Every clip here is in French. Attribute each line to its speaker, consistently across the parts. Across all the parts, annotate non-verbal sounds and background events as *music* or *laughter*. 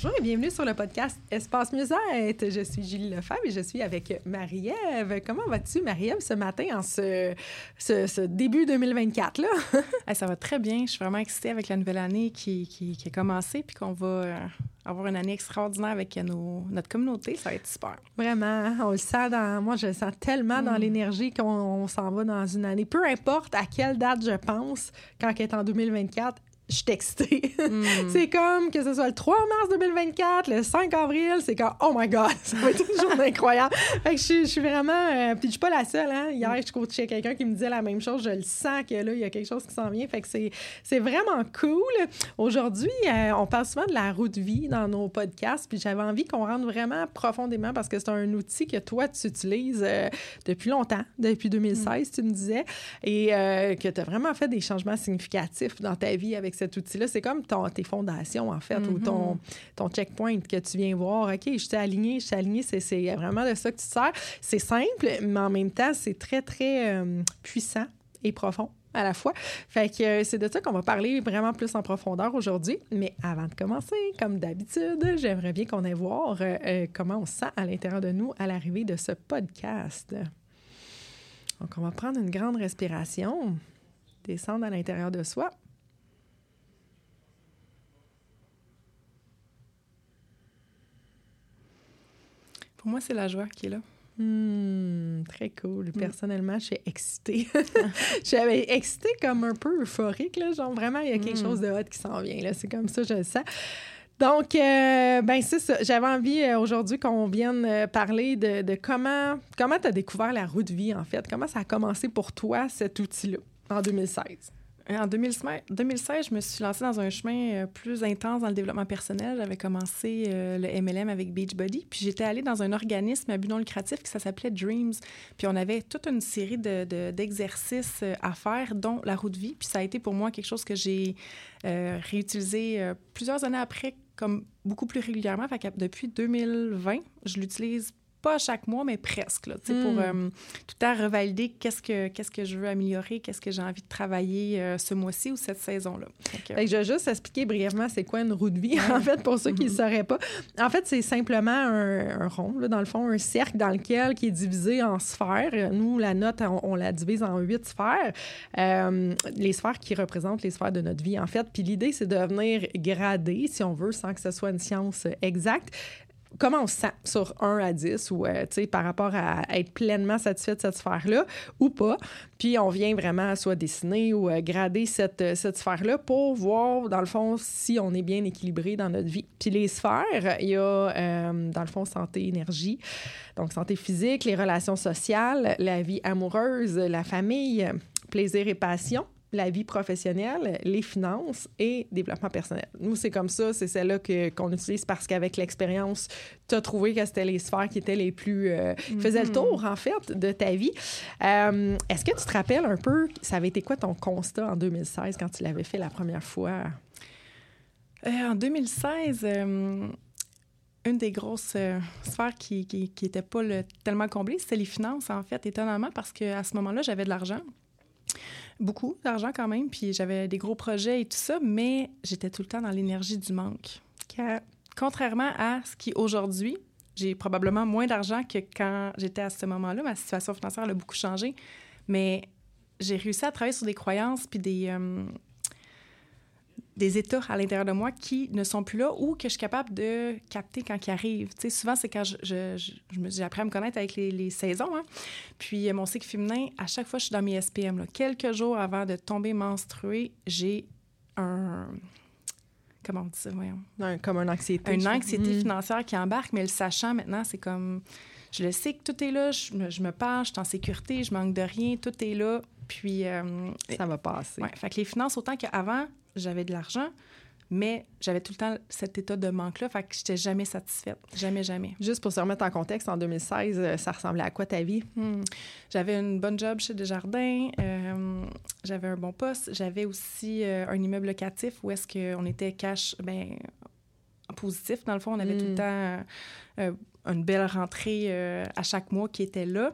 Speaker 1: Bonjour et bienvenue sur le podcast Espace Mieux-être. Je suis Julie Lefebvre et je suis avec Marie-Ève. Comment vas-tu, Marie-Ève, ce matin en ce, ce, début 2024? Là? *laughs*
Speaker 2: ça va très bien. Je suis vraiment excitée avec la nouvelle année qui, qui, qui a commencé puis qu'on va euh, avoir une année extraordinaire avec nos, notre communauté. Ça va être super.
Speaker 1: Vraiment, hein? on le sent dans. Moi, je le sens tellement dans mm. l'énergie qu'on s'en va dans une année. Peu importe à quelle date je pense, quand elle est en 2024, je suis excitée. Hmm. c'est comme que ce soit le 3 mars 2024, le 5 avril, c'est comme oh my god, *laughs* ça va être une journée incroyable. Fait que je, suis vraiment. Euh, puis je suis pas la seule, hein. Hier, je coachais quelqu'un qui me disait la même chose. Je le sens que là, il y a quelque chose qui s'en vient. Fait que c'est vraiment cool. Aujourd'hui, euh, on parle souvent de la route de vie dans nos podcasts. Puis j'avais envie qu'on rentre vraiment profondément parce que c'est un outil que toi, tu utilises euh, depuis longtemps, depuis 2016, tu me disais, et que tu as vraiment fait des changements significatifs dans ta vie avec cet outil-là. C'est comme ton, tes fondations, en fait, ou ton, mm-hmm. ton checkpoint que tu viens voir. OK, je suis aligné, je suis aligné. C'est vraiment de ça que tu te sers. C'est simple, mais en même temps, c'est très, très euh, puissant et profond à la fois. Fait que euh, c'est de ça qu'on va parler vraiment plus en profondeur aujourd'hui. Mais avant de commencer, comme d'habitude, j'aimerais bien qu'on aille voir euh, comment on se sent à l'intérieur de nous à l'arrivée de ce podcast. Donc, on va prendre une grande respiration, descendre à l'intérieur de soi.
Speaker 2: Pour moi, c'est la joie qui est là.
Speaker 1: Hmm, très cool. Mm. Personnellement, je suis excitée. *laughs* je suis excitée comme un peu euphorique. Là. Genre, vraiment, il y a quelque mm. chose de hot qui s'en vient. Là. C'est comme ça, je le sens. Donc, euh, ben c'est ça. J'avais envie euh, aujourd'hui qu'on vienne euh, parler de, de comment comment tu as découvert la route de vie, en fait? Comment ça a commencé pour toi, cet outil-là, en 2016?
Speaker 2: En 2016, je me suis lancée dans un chemin euh, plus intense dans le développement personnel. J'avais commencé euh, le MLM avec Beachbody, puis j'étais allée dans un organisme à but non lucratif qui s'appelait Dreams. Puis on avait toute une série d'exercices de, euh, à faire, dont la route de vie. Puis ça a été pour moi quelque chose que j'ai réutilisé plusieurs années après, comme beaucoup plus régulièrement. Fait depuis 2020, je l'utilise pas chaque mois, mais presque, là, pour hmm. euh, tout temps revalider qu'est-ce que, qu'est-ce que je veux améliorer, qu'est-ce que j'ai envie de travailler euh, ce mois-ci ou cette saison-là.
Speaker 1: je vais juste expliquer brièvement c'est quoi une roue de vie, *laughs* en fait, pour ceux qui *laughs* ne sauraient pas. En fait, c'est simplement un, rond, dans le fond, un cercle dans lequel qui est divisé en sphères. Nous, la note, on, la divise en huit sphères. Euh, les sphères qui représentent les sphères de notre vie, en fait. Puis l'idée, c'est de venir grader, si on veut, sans que ce soit une science exacte, comment on se sent sur 1 à 10 ou euh, par rapport à être pleinement satisfait de cette sphère-là ou pas. Puis on vient vraiment soit dessiner ou euh, grader cette, euh, cette sphère-là pour voir, dans le fond, si on est bien équilibré dans notre vie. Puis les sphères, il y a, dans le fond, santé, énergie, donc santé physique, les relations sociales, la vie amoureuse, la famille, plaisir et passion la vie professionnelle, les finances et développement personnel. Nous, c'est comme ça, c'est celle-là qu'on utilise parce qu'avec l'expérience, tu as trouvé que c'était les sphères qui étaient les plus... Euh, qui faisaient le tour, en fait, de ta vie. Euh, est-ce que tu te rappelles un peu, ça avait été quoi ton constat en 2016 quand tu l'avais fait la première fois?
Speaker 2: Euh, en 2016 une des grosses sphères qui n'était pas tellement comblée, c'était les finances, en fait, étonnamment, parce qu'à ce moment-là, j'avais de l'argent beaucoup d'argent quand même, puis j'avais des gros projets et tout ça, mais j'étais tout le temps dans l'énergie du manque. Contrairement à ce qui aujourd'hui, j'ai probablement moins d'argent que quand j'étais à ce moment-là. Ma situation financière a beaucoup changé, mais j'ai réussi à travailler sur des croyances puis des, euh, des états à l'intérieur de moi qui ne sont plus là ou que je suis capable de capter quand ils arrivent. Tu sais, souvent, c'est quand je, je, je, j'ai appris à me connaître avec les, les saisons. Hein. Puis, mon cycle féminin, à chaque fois, je suis dans mes SPM. Là. Quelques jours avant de tomber menstruée, j'ai un comment on dit ça, voyons?
Speaker 1: comme une anxiété.
Speaker 2: Une anxiété mm. financière qui embarque, mais le sachant maintenant, c'est comme, je le sais que tout est là, je me, je me parle, je suis en sécurité, je manque de rien, tout est là, puis... Euh,
Speaker 1: ça va passer.
Speaker 2: Ouais, fait que les finances, autant qu'avant, j'avais de l'argent, mais j'avais tout le temps cet état de manque-là, fait que j'étais jamais satisfaite. Jamais, jamais.
Speaker 1: Juste pour se remettre en contexte, en 2016, euh, ça ressemblait à quoi ta vie?
Speaker 2: Hmm. J'avais une bonne job chez Desjardins, euh, j'avais un bon poste, j'avais aussi euh, un immeuble locatif où est-ce qu'on était cash, ben positif. Dans le fond, on avait tout le hmm. temps une belle rentrée à chaque mois qui était là.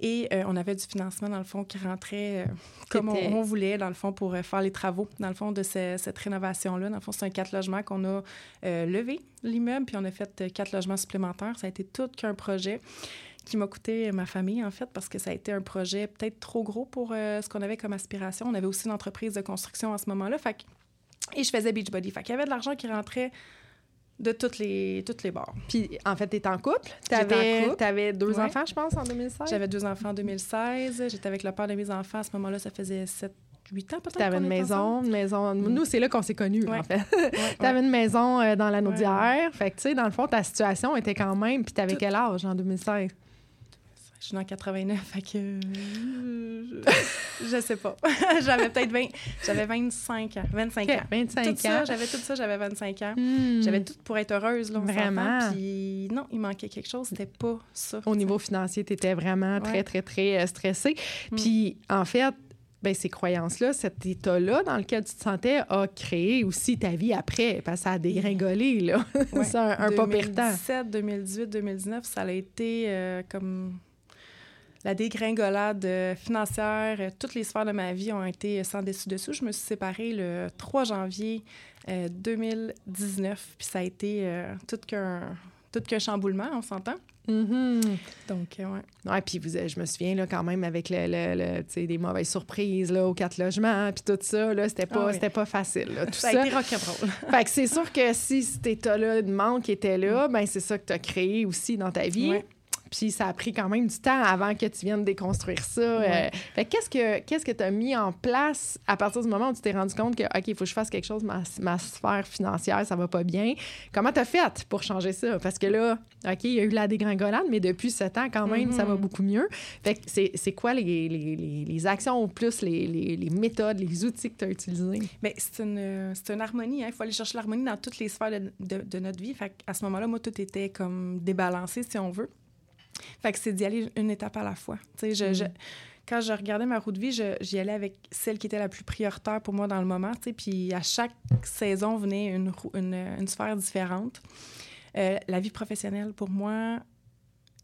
Speaker 2: Et euh, on avait du financement, dans le fond, qui rentrait euh, comme on, voulait, dans le fond, pour euh, faire les travaux, dans le fond, de cette rénovation-là. Dans le fond, c'est un quatre logements qu'on a levé, l'immeuble, puis on a fait quatre logements supplémentaires. Ça a été tout qu'un projet qui m'a coûté ma famille, en fait, parce que ça a été un projet peut-être trop gros pour ce qu'on avait comme aspiration. On avait aussi une entreprise de construction à ce moment-là. Fait et je faisais Beachbody. Fait qu'il y avait de l'argent qui rentrait de toutes les, toutes les bords.
Speaker 1: Puis, en fait, tu étais en couple? Tu avais, deux enfants, je pense, en 2016.
Speaker 2: J'avais deux enfants en 2016. J'étais avec le père de mes enfants. À ce moment-là, ça faisait sept, huit ans peut-être.
Speaker 1: Tu avais une maison, une maison. Nous, c'est là qu'on s'est connus, en fait. *laughs* tu avais une maison euh, dans la Naudière. Fait que, tu sais, dans le fond, ta situation était quand même. Puis, tu avais quel âge en 2016?
Speaker 2: Je suis dans 89, fait que. Je, sais pas. *laughs* j'avais peut-être 20. J'avais 25 ans. 25 ans.
Speaker 1: 25
Speaker 2: tout
Speaker 1: ans.
Speaker 2: Ça, j'avais tout ça, j'avais 25 ans. Hmm. J'avais tout pour être heureuse, là.
Speaker 1: Vraiment.
Speaker 2: Puis non, il manquait quelque chose. C'était pas ça.
Speaker 1: Au niveau financier, tu étais vraiment très, très, très euh, stressée. Hmm. Puis en fait, ben, ces croyances-là, cet état-là dans lequel tu te sentais a créé aussi ta vie après, parce que ça a dégringolé, là. *laughs* c'est un, pas perdant.
Speaker 2: 2017, 2018, 2019, ça a été euh, comme la dégringolade euh, financière, euh, toutes les sphères de ma vie ont été sans dessus-dessous. Je me suis séparée le 3 janvier 2019, euh, puis ça a été tout qu'un tout qu'un chamboulement, on s'entend.
Speaker 1: Mm-hmm.
Speaker 2: Donc, ouais.
Speaker 1: Ouais, puis vous, je me souviens là, quand même avec le, le, sais, des mauvaises surprises là, aux quatre logements, puis tout ça, là, c'était pas, ah c'était pas facile. Là, tout
Speaker 2: ça, ça a été rock'n'roll. *laughs*
Speaker 1: fait que c'est sûr que si cet état-là de manque était là, ben c'est ça que tu as créé aussi dans ta vie. Puis ça a pris quand même du temps avant que tu viennes déconstruire ça. Euh. fait qu'est-ce que qu'est-ce que tu as mis en place à partir du moment où tu t'es rendu compte que OK, il faut que je fasse quelque chose ma, ma sphère financière, ça va pas bien? Comment tu as fait pour changer ça? Parce que là, OK, il y a eu la dégringolade, mais depuis ce temps quand même, ça va mm-hmm. beaucoup mieux. Fait que c'est quoi les, les, les, actions ou plus les, les, méthodes, les outils que tu as utilisés?
Speaker 2: Bien, c'est une, une harmonie, hein. il faut aller chercher l'harmonie dans toutes les sphères de, de, de notre vie. Fait à ce moment-là, moi tout était comme débalancé si on veut. Fait que c'est d'y aller une étape à la fois. Tu sais, je, mm. quand je regardais ma route de vie, j'y allais avec celle qui était la plus prioritaire pour moi dans le moment. Tu sais, puis à chaque saison venait une, une, une sphère différente. Euh, la vie professionnelle, pour moi,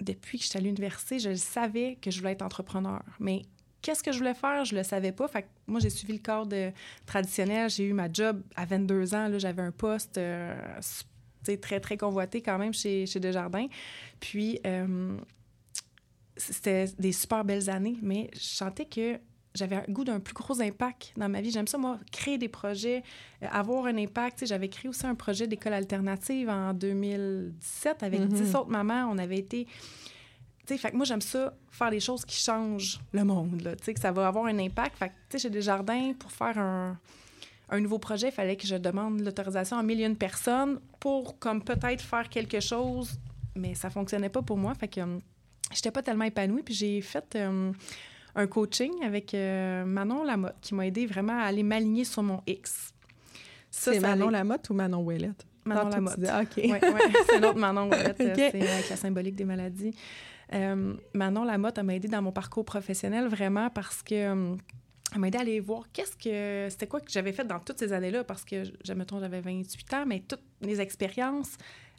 Speaker 2: depuis que j'étais à l'université, je savais que je voulais être entrepreneur. Mais qu'est-ce que je voulais faire? Je le savais pas. Fait que moi, j'ai suivi le cadre traditionnel. J'ai eu ma job à 22 ans. J'avais un poste euh, très, très convoité quand même chez, chez Desjardins. Puis, euh, c'était des super belles années, mais je sentais que j'avais un goût d'un plus gros impact dans ma vie. J'aime ça, moi, créer des projets, euh, avoir un impact. J'avais créé aussi un projet d'école alternative en 2017 avec mm-hmm. dix autres mamans. On avait été... sais, fait que moi, j'aime ça, faire des choses qui changent le monde, là, que ça va avoir un impact. Fait que, chez Desjardins, pour faire un, un nouveau projet, il fallait que je demande l'autorisation à mille de personnes pour comme peut-être faire quelque chose, mais ça fonctionnait pas pour moi. Fait que euh, j'étais pas tellement épanouie. Puis j'ai fait euh, un coaching avec euh, Manon Lamotte qui m'a aidé vraiment à aller m'aligner sur mon X.
Speaker 1: C'est Manon Lamotte ou Manon Ouellette?
Speaker 2: Manon Lamotte.
Speaker 1: OK.
Speaker 2: Ouais, ouais, c'est l'autre Manon *laughs* Ouellette. C'est avec la symbolique des maladies. Manon Lamotte m'a aidé dans mon parcours professionnel vraiment parce que elle m'a aidé à aller voir qu'est-ce que c'était quoi que j'avais fait dans toutes ces années-là parce que j'avais 28 ans mais toutes les expériences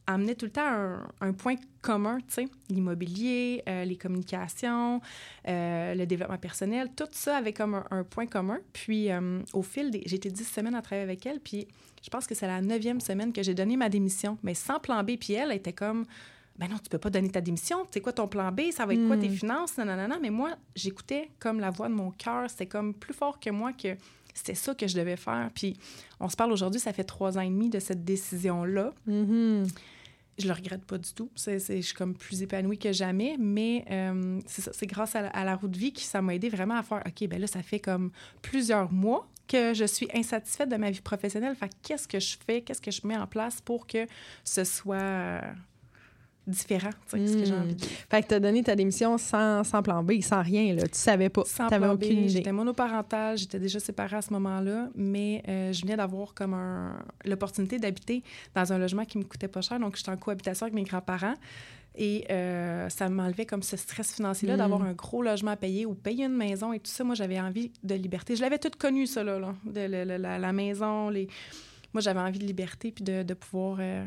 Speaker 2: amenaient tout le temps un, point commun, tu sais, l'immobilier, euh, les communications, euh, le développement personnel, tout ça avait comme un, point commun. Puis euh, au fil des... J'ai été 10 semaines à travailler avec elle, puis je pense que c'est la neuvième semaine que j'ai donné ma démission, mais sans plan B. Puis elle était comme ben non, tu peux pas donner ta démission. C'est quoi ton plan B? Ça va être quoi tes
Speaker 1: Hmm.
Speaker 2: finances? Non, non, non, non. Mais moi, j'écoutais comme la voix de mon cœur. C'était comme plus fort que moi que c'était ça que je devais faire. Puis on se parle aujourd'hui, ça fait trois ans et demi de cette décision-là.
Speaker 1: Mhm.
Speaker 2: Je le regrette pas du tout. Je suis comme plus épanouie que jamais. Mais euh, c'est grâce à la, à la roue de vie que ça m'a aidé vraiment à faire OK, ben là, ça fait comme plusieurs mois que je suis insatisfaite de ma vie professionnelle. Fait que qu'est-ce que je fais? Qu'est-ce que je mets en place pour que ce soit euh, différent, tu sais, ce que j'ai
Speaker 1: Mm.
Speaker 2: envie.
Speaker 1: Fait que t'as donné ta démission sans, sans plan B, sans rien, là. Tu savais pas.
Speaker 2: Sans
Speaker 1: T'avais
Speaker 2: plan B,
Speaker 1: aucune idée.
Speaker 2: J'étais monoparentale, j'étais déjà séparée à ce moment-là, mais euh, je venais d'avoir comme un- l'opportunité d'habiter dans un logement qui me coûtait pas cher, donc j'étais en cohabitation avec mes grands-parents. Et euh, ça m'enlevait comme ce stress financier-là
Speaker 1: Mm.
Speaker 2: d'avoir un gros logement à payer ou payer une maison et tout ça. Moi, j'avais envie de liberté. Je l'avais tout connu, ça, là, là, de, le- le- la, la maison. Les... Moi, j'avais envie de liberté puis de, de pouvoir euh,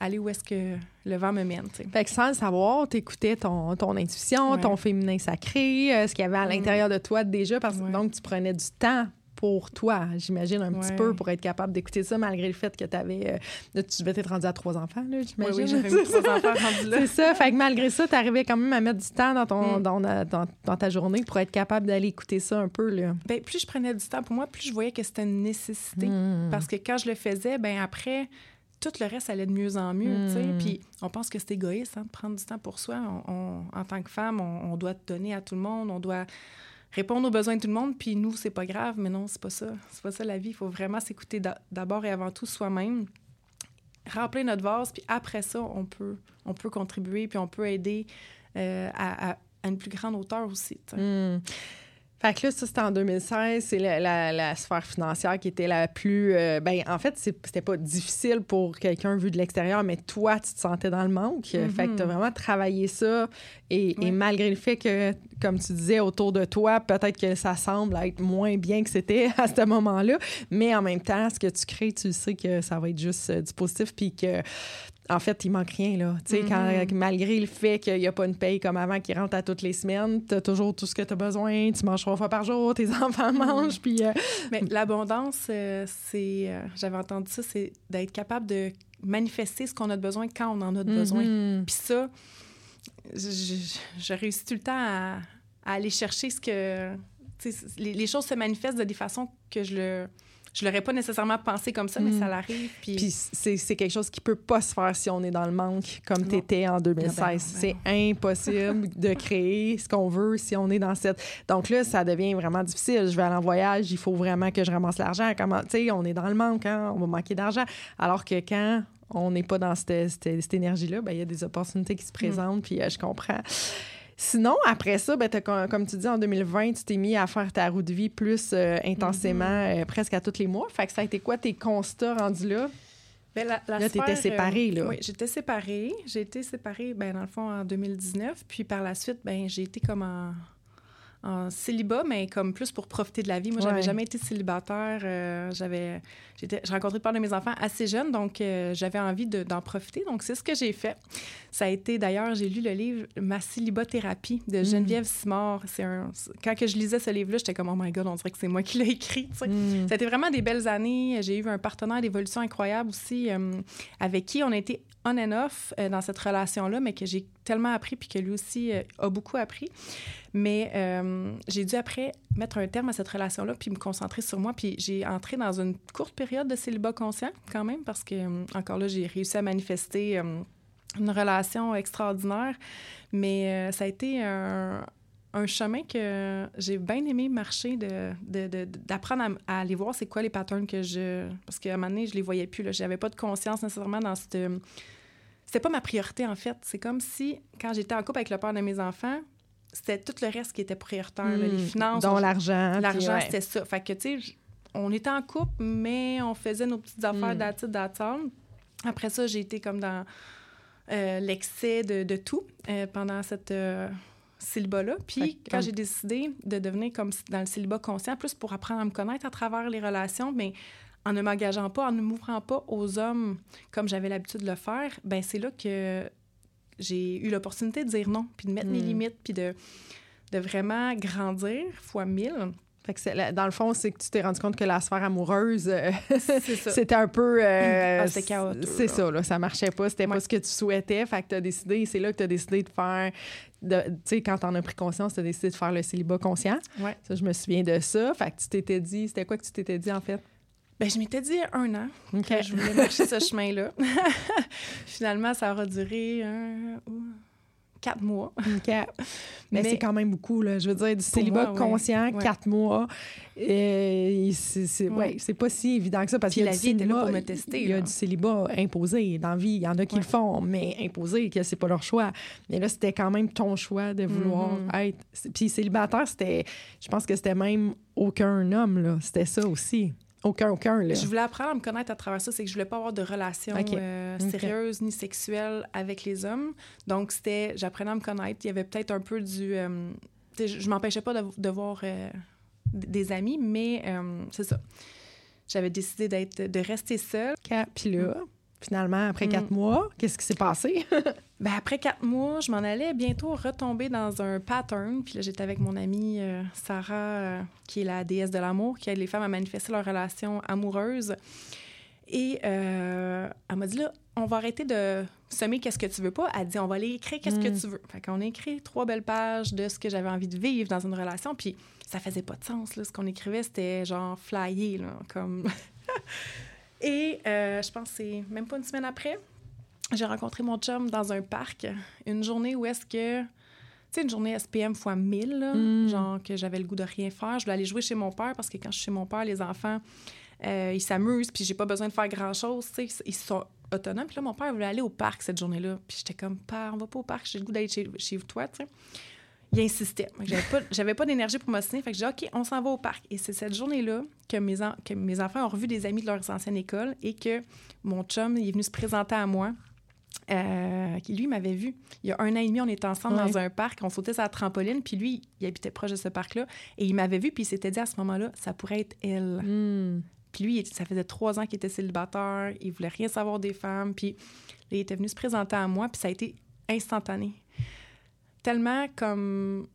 Speaker 2: aller où est-ce que le vent me mène, tu.
Speaker 1: Fait que sans le savoir, t'écoutais ton, ton intuition,
Speaker 2: Ouais.
Speaker 1: ton féminin sacré, euh, ce qu'il y avait à
Speaker 2: Mm.
Speaker 1: l'intérieur de toi déjà, parce que
Speaker 2: Ouais.
Speaker 1: donc tu prenais du temps pour toi, j'imagine, un petit peu pour être capable d'écouter ça, malgré le fait que t'avais, euh, tu devais être rendu à trois enfants, là,
Speaker 2: Oui,
Speaker 1: j'imagine.
Speaker 2: oui, j'avais mes trois enfants rendus là. *laughs*
Speaker 1: C'est ça. Fait que malgré ça, t'arrivais quand même à mettre du temps dans, ton,
Speaker 2: Mm.
Speaker 1: dans, dans- dans ta journée pour être capable d'aller écouter ça un peu. Là.
Speaker 2: Ben, plus je prenais du temps pour moi, plus je voyais que c'était une nécessité.
Speaker 1: Mm.
Speaker 2: Parce que quand je le faisais, ben après, tout le reste allait de mieux en mieux. tu sais.
Speaker 1: Mm.
Speaker 2: Puis on pense que c'est égoïste hein, de prendre du temps pour soi. On- on- en tant que femme, on, on doit donner à tout le monde, on doit répondre aux besoins de tout le monde. Puis nous, c'est pas grave, mais non, c'est pas ça. C'est pas ça la vie. Il faut vraiment s'écouter d'a- d'abord et avant tout soi-même, remplir notre vase, puis après ça, on peut, on peut contribuer, puis on peut aider euh, à, à- à une plus grande hauteur aussi.
Speaker 1: Fait que là, ça, c'était en 2016. C'est la, la- la sphère financière qui était la plus. euh, ben, en fait, c'était pas difficile pour quelqu'un vu de l'extérieur, mais toi, tu te sentais dans le manque. Fait que tu as vraiment travaillé ça. Et, et malgré le fait que, comme tu disais, autour de toi, peut-être que ça semble être moins bien que c'était *laughs* à ce moment-là, mais en même temps, ce que tu crées, tu sais que ça va être juste euh, du positif, puis que en fait, il manque rien, là. Tu sais, quand-
Speaker 2: Mhm.
Speaker 1: malgré le fait qu'il n'y a pas une paye comme avant qui rentre à toutes les semaines, tu as toujours tout ce que tu as besoin. Tu manges trois fois par jour, tes *laughs* enfants mangent, puis... euh,
Speaker 2: Mais l'abondance, euh, c'est. euh, J'avais entendu ça, c'est d'être capable de manifester ce qu'on a de besoin quand on en a de besoin.
Speaker 1: mhm.
Speaker 2: Puis ça, je, réussis tout le temps à, à aller chercher ce que. tu sais, Les, les choses se manifestent de des façons que je le. Je l'aurais pas nécessairement pensé comme ça, mais
Speaker 1: Mm.
Speaker 2: ça l'arrive. Puis,
Speaker 1: Puis c'est quelque chose qui peut pas se faire si on est dans le manque comme tu étais en 2016.
Speaker 2: Ah ben ben
Speaker 1: c'est impossible *laughs* de créer ce qu'on veut si on est dans cette... Donc là, ça devient vraiment difficile. Je vais aller en voyage, il faut vraiment que je ramasse l'argent. Comment... Tu sais, on est dans le manque, hein? on va manquer d'argent. Alors que quand on n'est pas dans cette, cette- cette énergie-là, ben, il y a des opportunités qui se présentent, puis euh, je comprends. Sinon, après ça, ben, comme tu dis, en 2020, tu t'es mis à faire ta roue de vie plus euh, intensément, euh, presque à tous les mois. Fait que ça a été quoi tes constats rendus là?
Speaker 2: Ben, la, la
Speaker 1: Là, t'étais
Speaker 2: sphère,
Speaker 1: séparée, là.
Speaker 2: Oui, j'étais séparée. J'ai été séparée, ben, dans le fond, en 2019. Puis par la suite, ben, j'ai été comme en, en célibat, mais comme plus pour profiter de la vie. Moi, j'avais
Speaker 1: Ouais.
Speaker 2: jamais été célibataire. euh, j'avais, j'étais, j'ai rencontré le père de mes enfants assez jeune, donc euh, j'avais envie de- d'en profiter. Donc, c'est ce que j'ai fait. Ça a été, d'ailleurs, j'ai lu le livre Ma célibathérapie de Geneviève Simard. C'est un, quand que je lisais ce livre-là, j'étais comme, oh my God, on dirait que c'est moi qui l'ai écrit.
Speaker 1: Mm.
Speaker 2: Ça a été vraiment des belles années. J'ai eu un partenaire d'évolution incroyable aussi, euh, avec qui on a été on and off euh, dans cette relation-là, mais que j'ai tellement appris, puis que lui aussi euh, a beaucoup appris. Mais euh, j'ai dû après mettre un terme à cette relation-là, puis me concentrer sur moi. Puis j'ai entré dans une courte période de célibat conscient, quand même, parce que, euh, encore là, j'ai réussi à manifester une relation extraordinaire. Mais ça a été un, chemin que j'ai bien aimé marcher, de, de- de- d'apprendre à, à aller voir c'est quoi les patterns que je... Parce qu'à un moment donné, je les voyais plus. Je n'avais pas de conscience nécessairement dans cette... C'était pas ma priorité, en fait. C'est comme si, quand j'étais en couple avec le père de mes enfants, c'était tout le reste qui était prioritaire. là, les
Speaker 1: Mm.
Speaker 2: finances,
Speaker 1: Dont
Speaker 2: on-
Speaker 1: l'argent.
Speaker 2: L'argent,
Speaker 1: ouais.
Speaker 2: c'était ça. Fait que, tu sais, on était en couple, mais on faisait nos petites affaires
Speaker 1: Mm.
Speaker 2: d'attitude d'attente. Après ça, j'ai été comme dans euh, l'excès de, de tout euh, pendant cette euh, célibat-là. Puis, quand j'ai décidé de devenir comme dans le célibat conscient, plus pour apprendre à me connaître à travers les relations, mais en ne m'engageant pas, en ne m'ouvrant pas aux hommes comme j'avais l'habitude de le faire, ben c'est là que j'ai eu l'opportunité de dire non, puis de mettre mes
Speaker 1: Mm.
Speaker 2: limites, puis de, de vraiment grandir fois mille.
Speaker 1: Fait que dans le fond, c'est que tu t'es rendu compte que la sphère amoureuse, euh, *laughs* c'était un peu. Euh,
Speaker 2: ah, c'est
Speaker 1: ça, là, ça marchait pas. C'était pas ce que tu souhaitais. Fait que tu as décidé, c'est là que tu as décidé de faire. Tu sais, quand t'en as pris conscience, tu as décidé de faire le célibat conscient.
Speaker 2: Ouais.
Speaker 1: Ça, je me souviens de ça. Fait que tu t'étais dit, c'était quoi que tu t'étais dit en fait?
Speaker 2: Ben, je m'étais dit un an que je voulais marcher ce chemin-là. *laughs* Finalement, ça aura duré un quatre mois. *laughs*
Speaker 1: Mais, c'est quand même beaucoup, là. Je veux dire, du célibat conscient, quatre mois. C'est ouais. pas si évident que ça parce que
Speaker 2: la vie était là pour me tester.
Speaker 1: Il y a du célibat imposé dans la vie. Il y en a qui le font, mais imposé, que c'est pas leur choix. Mais là, c'était quand même ton choix de vouloir mm-hmm. être. Puis célibataire, c'était. Je pense que c'était même aucun homme, là. C'était ça aussi. Aucun, aucun. Là.
Speaker 2: Je voulais apprendre à me connaître à travers ça. C'est que je voulais pas avoir de relations euh, sérieuses ni sexuelles avec les hommes. Donc, c'était... J'apprenais à me connaître. Il y avait peut-être un peu du... Euh, je, je m'empêchais pas de, voir euh, des amis, mais c'est ça. J'avais décidé d'être, de rester seule.
Speaker 1: Puis là, finalement, après quatre mm. mois, qu'est-ce qui s'est passé? *laughs*
Speaker 2: ben, après quatre mois, je m'en allais bientôt retomber dans un pattern. Puis là, j'étais avec mon amie euh, Sarah, euh, qui est la déesse de l'amour, qui aide les femmes à manifester leur relation amoureuse. Et euh, elle m'a dit là, on va arrêter de semer qu'est-ce que tu veux pas. Elle dit on va aller écrire qu'est-ce que mm. tu veux. Fait qu'on a écrit trois belles pages de ce que j'avais envie de vivre dans une relation. Puis ça faisait pas de sens. Là. Ce qu'on écrivait, c'était genre flyé, là, comme. *laughs* Et euh, je pense que c'est même pas une semaine après, j'ai rencontré mon chum dans un parc. Une journée où est-ce que. Tu sais, une journée SPM fois 1000, mm. genre que j'avais le goût de rien faire. Je voulais aller jouer chez mon père parce que quand je suis chez mon père, les enfants, euh, ils s'amusent, puis j'ai pas besoin de faire grand-chose. Tu sais, ils sont autonomes. Puis là, mon père voulait aller au parc cette journée-là. Puis j'étais comme, père, on va pas au parc, j'ai le goût d'aller chez, chez toi, tu sais il insistait. J'avais pas, pas d'énergie pour m'ostiner. Fait que j'ai dit, OK, on s'en va au parc. Et c'est cette journée-là que mes, que mes enfants ont revu des amis de leur ancienne école et que mon chum est venu se présenter à moi. Euh, qui lui m'avait vu. Il y a un an et demi, on était ensemble dans un parc, on sautait sur la trampoline, puis lui, il habitait proche de ce parc-là, et il m'avait vu, puis il s'était dit à ce moment-là, ça pourrait être elle.
Speaker 1: Hmm.
Speaker 2: Puis lui, ça faisait trois ans qu'il était célibataire, il voulait rien savoir des femmes, puis il était venu se présenter à moi, puis ça a été instantané tellement comme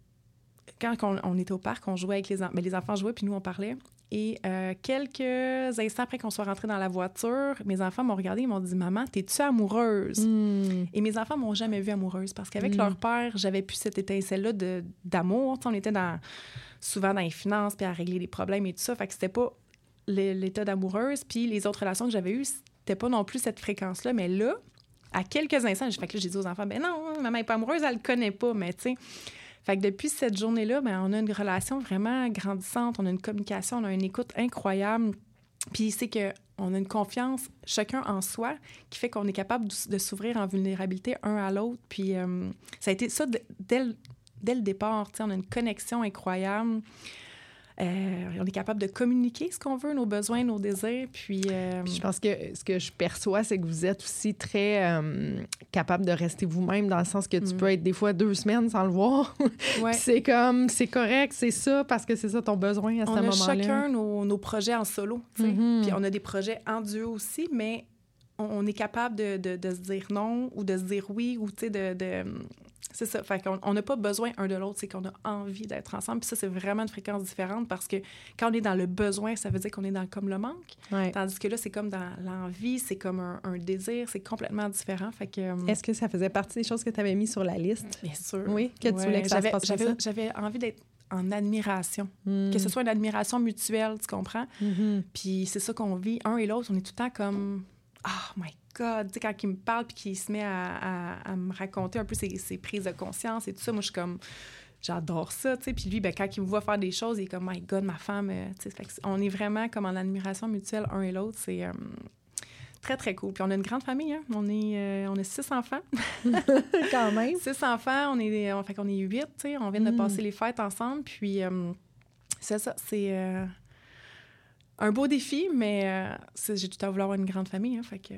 Speaker 2: quand on, était au parc, on jouait avec les enfants. Mais les enfants jouaient, puis nous, on parlait. Et euh, quelques instants après qu'on soit rentré dans la voiture, mes enfants m'ont regardé, ils m'ont dit Maman, t'es-tu amoureuse?
Speaker 1: Hmm.
Speaker 2: Et mes enfants m'ont jamais vue amoureuse parce qu'avec hmm. leur père, j'avais plus cette étincelle-là d'amour. On était dans, souvent dans les finances, puis à régler les problèmes et tout ça. Fait que c'était pas l'état d'amoureuse. Puis les autres relations que j'avais eues, c'était pas non plus cette fréquence-là. Mais là, à quelques instants, fait que j'ai dit aux enfants, ben non, maman n'est pas amoureuse, elle le connaît pas, mais. Fait que depuis cette journée-là, ben, on a une relation vraiment grandissante, on a une communication, on a une écoute incroyable. Puis c'est que on a une confiance chacun en soi qui fait qu'on est capable de, s'ouvrir en vulnérabilité un à l'autre. Puis euh, ça a été ça dès, dès le départ. On a une connexion incroyable. Euh, on est capable de communiquer ce qu'on veut, nos besoins, nos désirs. Puis, euh,
Speaker 1: je pense que ce que je perçois, c'est que vous êtes aussi très euh, capable de rester vous-même dans le sens que tu mm. peux être des fois deux semaines sans le voir. *laughs* c'est comme, c'est correct, c'est ça, parce que c'est ça ton besoin à ce moment-là. On
Speaker 2: a chacun nos, projets en solo. Mm-hmm. Puis on a des projets en duo aussi, mais on, est capable de, de, se dire non ou de se dire oui ou de, de c'est ça. Fait qu'on on n'a pas besoin un de l'autre, c'est qu'on a envie d'être ensemble. Puis ça, c'est vraiment une fréquence différente parce que quand on est dans le besoin, ça veut dire qu'on est dans comme le manque. Tandis que là, c'est comme dans l'envie, c'est comme un, désir, c'est complètement différent. Fait que... Euh,
Speaker 1: Est-ce que ça faisait partie des choses que tu avais mis sur la liste?
Speaker 2: Bien sûr.
Speaker 1: Oui, que tu voulais que ça se passe
Speaker 2: j'avais, j'avais envie d'être en admiration. Que ce hmm. soit une admiration mutuelle, tu comprends?
Speaker 1: Mm-hmm.
Speaker 2: Puis c'est ça qu'on vit, un et l'autre, on est tout le temps comme... Oh my God! Tu sais, quand il me parle puis qu'il se met à, à, me raconter un peu ses, ses, prises de conscience et tout ça, moi, je suis comme... J'adore ça, tu sais. Puis lui, ben, quand il me voit faire des choses, il est comme, my God, ma femme, euh, tu sais. on est vraiment comme en admiration mutuelle un et l'autre. C'est euh, très, très cool. Puis on a une grande famille, hein. On est, euh, on est six enfants. *laughs*
Speaker 1: quand même.
Speaker 2: Six enfants, on est, on, fait qu'on est huit, tu sais. On vient de mm. passer les fêtes ensemble. Puis c'est ça, c'est un beau défi, mais euh, j'ai tout à vouloir avoir une grande famille. Hein, fait que,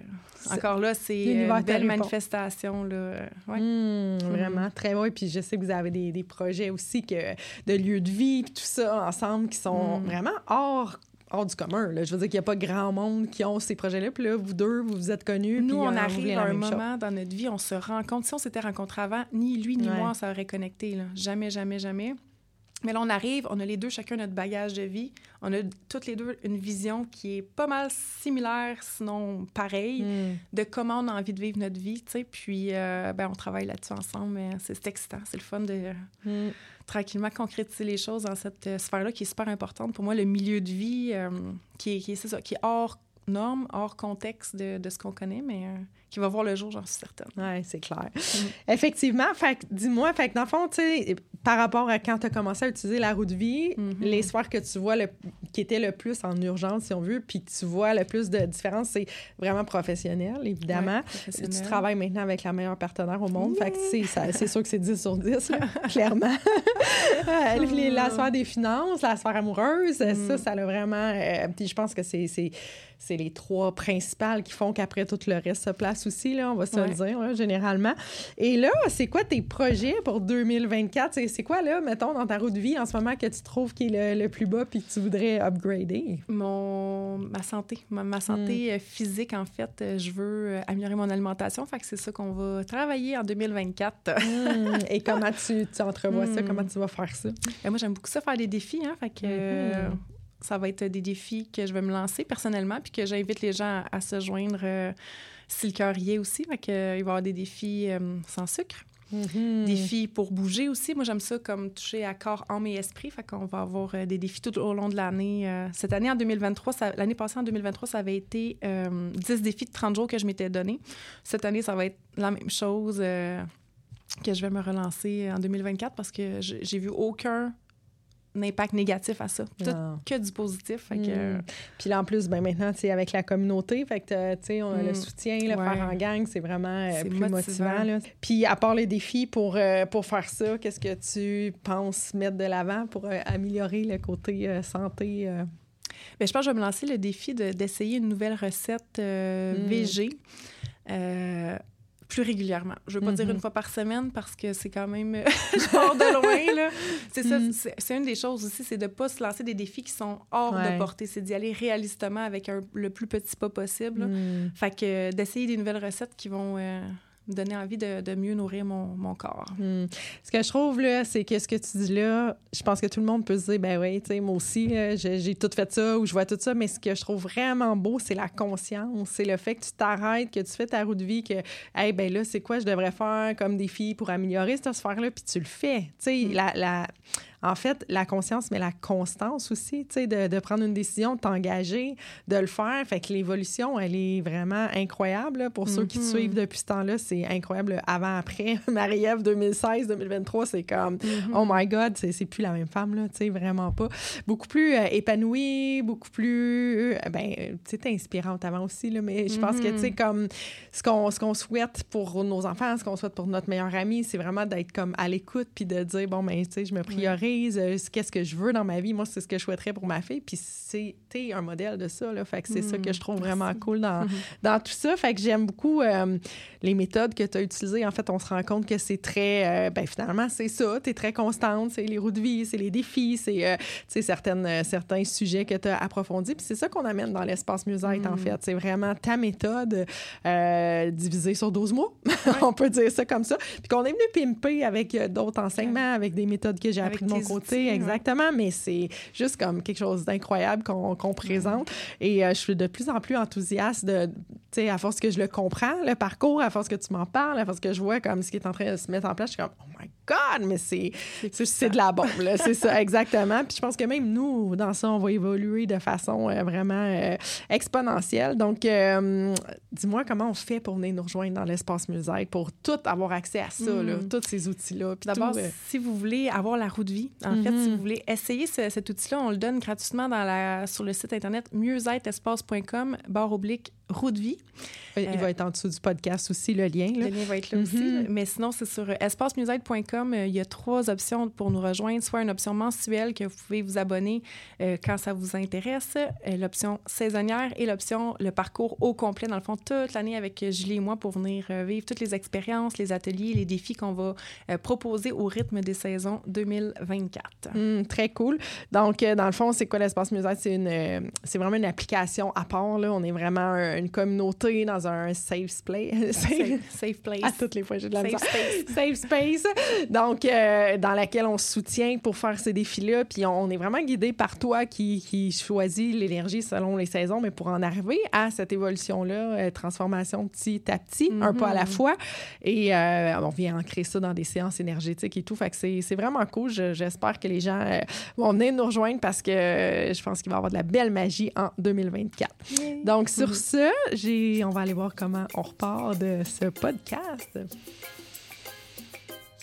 Speaker 2: encore là, c'est une belle manifestation. Là,
Speaker 1: ouais. Mmh, mmh. Vraiment, très beau. Et puis je sais que vous avez des, des projets aussi que, de lieux de vie, tout ça ensemble qui sont mmh. vraiment hors hors du commun. Là. Je veux dire qu'il n'y a pas grand monde qui ont ces projets-là. Puis là, vous deux, vous vous êtes connus.
Speaker 2: Nous,
Speaker 1: on
Speaker 2: euh, arrive à un moment dans notre vie, on se rend compte. Si on s'était rencontrés avant, ni lui ni moi, ça aurait connecté. Là. Jamais, jamais, jamais. Mais là, on arrive, on a les deux chacun notre bagage de vie. On a toutes les deux une vision qui est pas mal similaire, sinon pareille,
Speaker 1: Mm.
Speaker 2: de comment on a envie de vivre notre vie, tu sais. Puis, euh, ben, on travaille là-dessus ensemble. mais C'est excitant, c'est le fun de
Speaker 1: Mm.
Speaker 2: tranquillement concrétiser les choses dans cette euh, sphère-là qui est super importante. Pour moi, le milieu de vie euh, qui, est, qui, est, ça, qui est hors norme, hors contexte de, de ce qu'on connaît, mais euh, qui va voir le jour, j'en suis certaine.
Speaker 1: Oui, c'est clair. Effectivement, fait que dis-moi, fait que dans le fond, tu sais, par rapport à quand tu as commencé à utiliser la roue de vie,
Speaker 2: Mhm.
Speaker 1: les sphères que tu vois le, qui étaient le plus en urgence, si on veut, puis tu vois le plus de différence, c'est vraiment professionnel, évidemment.
Speaker 2: Ouais,
Speaker 1: Tu travailles maintenant avec la meilleure partenaire au monde. Fait que c'est, sûr que c'est 10 sur 10, là, *laughs* clairement. La sphère des finances, la sphère amoureuse, ça, ça a vraiment. euh, puis je pense que c'est, c'est, les trois principales qui font qu'après tout le reste se place aussi, là, on va se
Speaker 2: Ouais.
Speaker 1: le dire, là, généralement. Et là, c'est quoi tes projets pour 2024? C'est, quoi, là, mettons, dans ta route de vie en ce moment que tu trouves qui est le, le plus bas puis que tu voudrais upgrader?
Speaker 2: Mon, ma santé, ma, ma santé
Speaker 1: Mm.
Speaker 2: euh, physique, en fait, euh, je veux euh, améliorer mon alimentation. Fait que c'est ça qu'on va travailler en 2024.
Speaker 1: Hmm, Et comment tu, tu entrevois ça? *laughs*
Speaker 2: Hmm.
Speaker 1: Comment tu vas faire ça?
Speaker 2: Ben, moi, j'aime beaucoup ça, faire des défis. Hein, fait que. Ça va être des défis que je vais me lancer personnellement, puis que j'invite les gens à, à se joindre euh, si le cœur y est aussi. Fait que, euh, il va y avoir des défis euh, sans sucre,
Speaker 1: Mhm.
Speaker 2: défis pour bouger aussi. Moi, j'aime ça comme toucher à corps, âme et esprit. Fait qu'on va avoir euh, des défis tout au long de l'année. Cette année, en 2023, ça- l'année passée, en 2023, ça avait été euh, 10 défis de 30 jours que je m'étais donné. Cette année, ça va être la même chose que je vais me relancer en 2024 parce que j'ai vu aucun impact négatif à ça. Tout
Speaker 1: Ah.
Speaker 2: que du positif. Fait que,
Speaker 1: Mm. Puis là, en plus, ben maintenant, avec la communauté, fait que, sais, on a le
Speaker 2: Mm.
Speaker 1: soutien, le
Speaker 2: Ouais.
Speaker 1: faire en gang, c'est vraiment euh, plus
Speaker 2: motivant.
Speaker 1: motivant. là. Puis à part les défis pour, euh, pour faire ça, qu'est-ce que tu penses mettre de l'avant pour euh, améliorer le côté euh, santé? euh?
Speaker 2: Ben, je pense que je vais me lancer le défi de- d'essayer une nouvelle recette euh,
Speaker 1: Mm.
Speaker 2: VG euh, plus régulièrement. Je ne veux pas dire
Speaker 1: Mhm.
Speaker 2: une fois par semaine parce que c'est quand même... *laughs* je pars de loin, là. C'est ça,
Speaker 1: Mm.
Speaker 2: c'est c'est une des choses aussi, c'est de ne pas se lancer des défis qui sont hors
Speaker 1: Ouais.
Speaker 2: de portée. C'est d'y aller réalistement avec un- le plus petit pas possible.
Speaker 1: Mm.
Speaker 2: Fait que euh, d'essayer des nouvelles recettes qui vont euh, me donner envie de, de mieux nourrir mon, mon corps.
Speaker 1: Hmm. Ce que je trouve, là, c'est que ce que tu dis là, je pense que tout le monde peut se dire, ben oui, tu sais, moi aussi, j'ai tout fait ça ou je vois tout ça, mais ce que je trouve vraiment beau, c'est la conscience. C'est le fait que tu t'arrêtes, que tu fais ta route de vie, que, hey, ben là, c'est quoi je devrais faire comme défi pour améliorer cette sphère-là, puis tu le fais. Tu sais,
Speaker 2: Mm.
Speaker 1: la, la- en fait, la conscience, mais la constance aussi, tu sais, de, de prendre une décision, de t'engager, de le faire. Fait que l'évolution, elle est vraiment incroyable. là. Pour ceux qui te
Speaker 2: Mhm.
Speaker 1: suivent depuis ce temps-là, c'est incroyable. Avant-après, *laughs* Marie-Ève 2016-2023, c'est comme,
Speaker 2: Mm.
Speaker 1: oh my God, c'est plus la même femme, là, tu sais, vraiment pas. Beaucoup plus euh, épanouie, beaucoup plus, euh, ben, euh, tu sais, inspirante avant aussi, là, mais je pense que, tu sais,
Speaker 2: Mhm.
Speaker 1: comme, ce qu'on qu'on souhaite pour nos enfants, ce qu'on souhaite pour notre meilleur ami, c'est vraiment d'être comme à l'écoute, puis de dire, bon, ben, tu sais, je me priorise, euh, qu'est-ce que je veux dans ma vie, moi, c'est ce que je souhaiterais pour ma fille, puis c'est, t'es un modèle de ça, là, fait que c'est ça que je trouve vraiment
Speaker 2: Merci.
Speaker 1: cool dans, *laughs* dans tout ça, fait que j'aime beaucoup euh, les méthodes que tu as utilisées. En fait, on se rend compte que c'est très, euh, ben finalement, c'est ça, tu es très constante, c'est les roues de vie, c'est les défis, c'est, euh, certaines, certains sujets que tu as approfondis, puis c'est ça qu'on amène dans l'espace mieux-être, en
Speaker 2: Mm.
Speaker 1: fait. C'est vraiment ta méthode divisée sur 12 mois, *laughs* on peut dire ça comme ça, puis qu'on est venu pimper avec d'autres enseignements, avec des méthodes que j'ai appris de mon côté,
Speaker 2: outils, ouais.
Speaker 1: exactement, mais c'est juste comme quelque chose d'incroyable qu'on présente. Et euh, je suis de plus en plus enthousiaste de, tu sais, à force que je le comprends, le parcours, à force que tu m'en parles, à force que je vois comme ce qui est en train de se mettre en place, je suis comme, oh God, mais c'est c'est- de la bombe, c'est ça, *laughs* exactement. Puis je pense que même nous, dans ça, on va évoluer de façon euh, vraiment euh, exponentielle. Donc, euh, dis-moi comment on fait pour venir nous rejoindre dans l'espace musée, pour tout avoir accès à ça, là,
Speaker 2: Mm.
Speaker 1: tous ces outils-là. puis
Speaker 2: D'abord, si vous voulez avoir la roue de vie, en fait, si
Speaker 1: Mhm.
Speaker 2: vous voulez essayer ce- cet outil-là, on le donne gratuitement dans la, sur le site internet mieuxêtreespace.com, barre oblique roue de vie.
Speaker 1: il
Speaker 2: euh,
Speaker 1: va être en dessous du podcast aussi, le lien. Là.
Speaker 2: Le lien va être là
Speaker 1: Mhm.
Speaker 2: aussi. Mais sinon, c'est sur euh, espacemusette.com. Euh, Il y a trois options pour nous rejoindre. Soit une option mensuelle que vous pouvez vous abonner euh, quand ça vous intéresse, l'option saisonnière et l'option le parcours au complet, dans le fond, toute l'année avec Julie et moi pour venir vivre toutes les expériences, les ateliers, les défis qu'on va proposer au rythme des saisons 2024.
Speaker 1: Hum, très cool. Donc, dans le fond, c'est quoi l'espace musette? C'est vraiment une application à part. Là. On est vraiment un, une communauté, dans un safe place. *laughs*
Speaker 2: safe, safe place.
Speaker 1: À toutes les fois, j'ai de la
Speaker 2: Safe space. *laughs*
Speaker 1: safe space. Donc, euh, dans laquelle on se soutient pour faire ces défis-là. Puis on, est vraiment guidé par toi qui, qui choisit l'énergie selon les saisons, mais pour en arriver à cette évolution-là, euh, transformation petit à petit, un pas à la
Speaker 2: Mhm.
Speaker 1: fois. Et euh, on vient ancrer ça dans des séances énergétiques et tout. Fait que c'est vraiment cool. Je- J'espère que les gens vont venir nous rejoindre parce que je pense qu'il va y avoir de la belle magie en 2024. Donc, sur
Speaker 2: Mhm. *laughs*
Speaker 1: ce, on va aller voir comment on repart de ce podcast.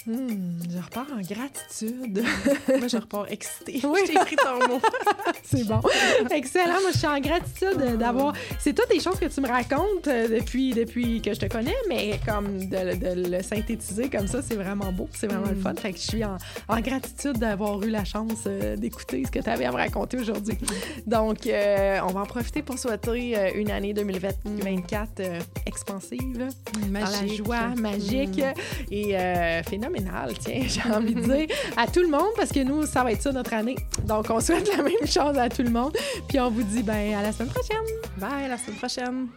Speaker 1: Hmm, je repars en gratitude. *laughs*
Speaker 2: Moi, je repars excitée.
Speaker 1: Oui.
Speaker 2: Je t'ai écrit ton mot. *laughs*
Speaker 1: C'est bon. Excellent. Moi, je suis en gratitude d'avoir. C'est toutes des choses que tu me racontes euh, depuis, depuis que je te connais, mais comme de, de le synthétiser comme ça, c'est vraiment beau. C'est vraiment le
Speaker 2: Mm.
Speaker 1: fun. Fait que je suis en, en gratitude d'avoir eu la chance euh, d'écouter ce que tu avais à me raconter aujourd'hui. Donc, euh, on va en profiter pour souhaiter une année 2024 euh, expansive, dans la joie, magique
Speaker 2: Mm.
Speaker 1: et euh, phénoménale, tiens, *laughs* j'ai envie de dire, à tout le monde, parce que nous, ça va être ça notre année. Donc, on souhaite la même chose à tout le monde. Puis on vous dit, ben, à la semaine prochaine.
Speaker 2: Bye, à la semaine prochaine.